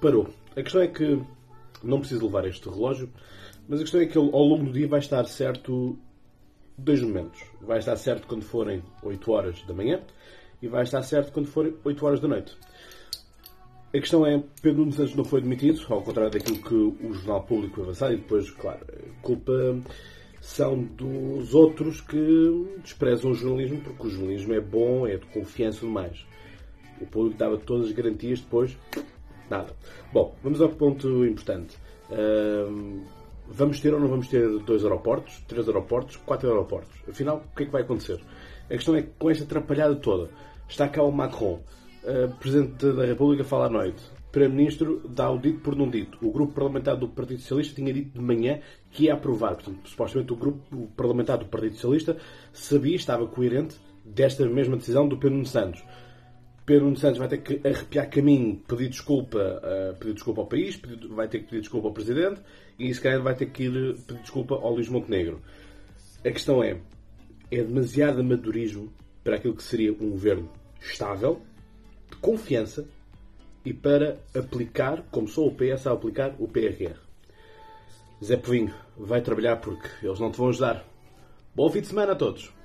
parou. A questão é que não preciso levar este relógio, mas a questão é que ele, ao longo do dia vai estar certo dois momentos. Vai estar certo quando forem 8 horas da manhã e vai estar certo quando forem 8 horas da noite. A questão é, Pedro Nuno Santos não foi demitido, ao contrário daquilo que o Jornal Público avançado, e depois, claro, culpa são dos outros que desprezam o jornalismo, porque o jornalismo é bom, é de confiança e mais. O público dava todas as garantias, depois, nada. Bom, vamos ao ponto importante. Ahm, vamos ter ou não vamos ter dois aeroportos, três aeroportos, quatro aeroportos? Afinal, o que é que vai acontecer? A questão é que com esta atrapalhada toda, está cá o Macron, uh, Presidente da República, fala à noite. Primeiro-Ministro dá o dito por não dito. O grupo parlamentar do Partido Socialista tinha dito de manhã que ia aprovar. Portanto, supostamente o grupo parlamentar do Partido Socialista sabia, estava coerente desta mesma decisão do Pedro Santos. Pedro Nuno Santos vai ter que arrepiar caminho, pedir desculpa, uh, pedir desculpa ao país, pedir, vai ter que pedir desculpa ao Presidente e se calhar vai ter que ir pedir desculpa ao Luís Montenegro. A questão é, é demasiado amadorismo para aquilo que seria um governo estável, de confiança e para aplicar, como só o PS a aplicar, o PRR. Zé Povinho, vai trabalhar porque eles não te vão ajudar. Bom fim de semana a todos!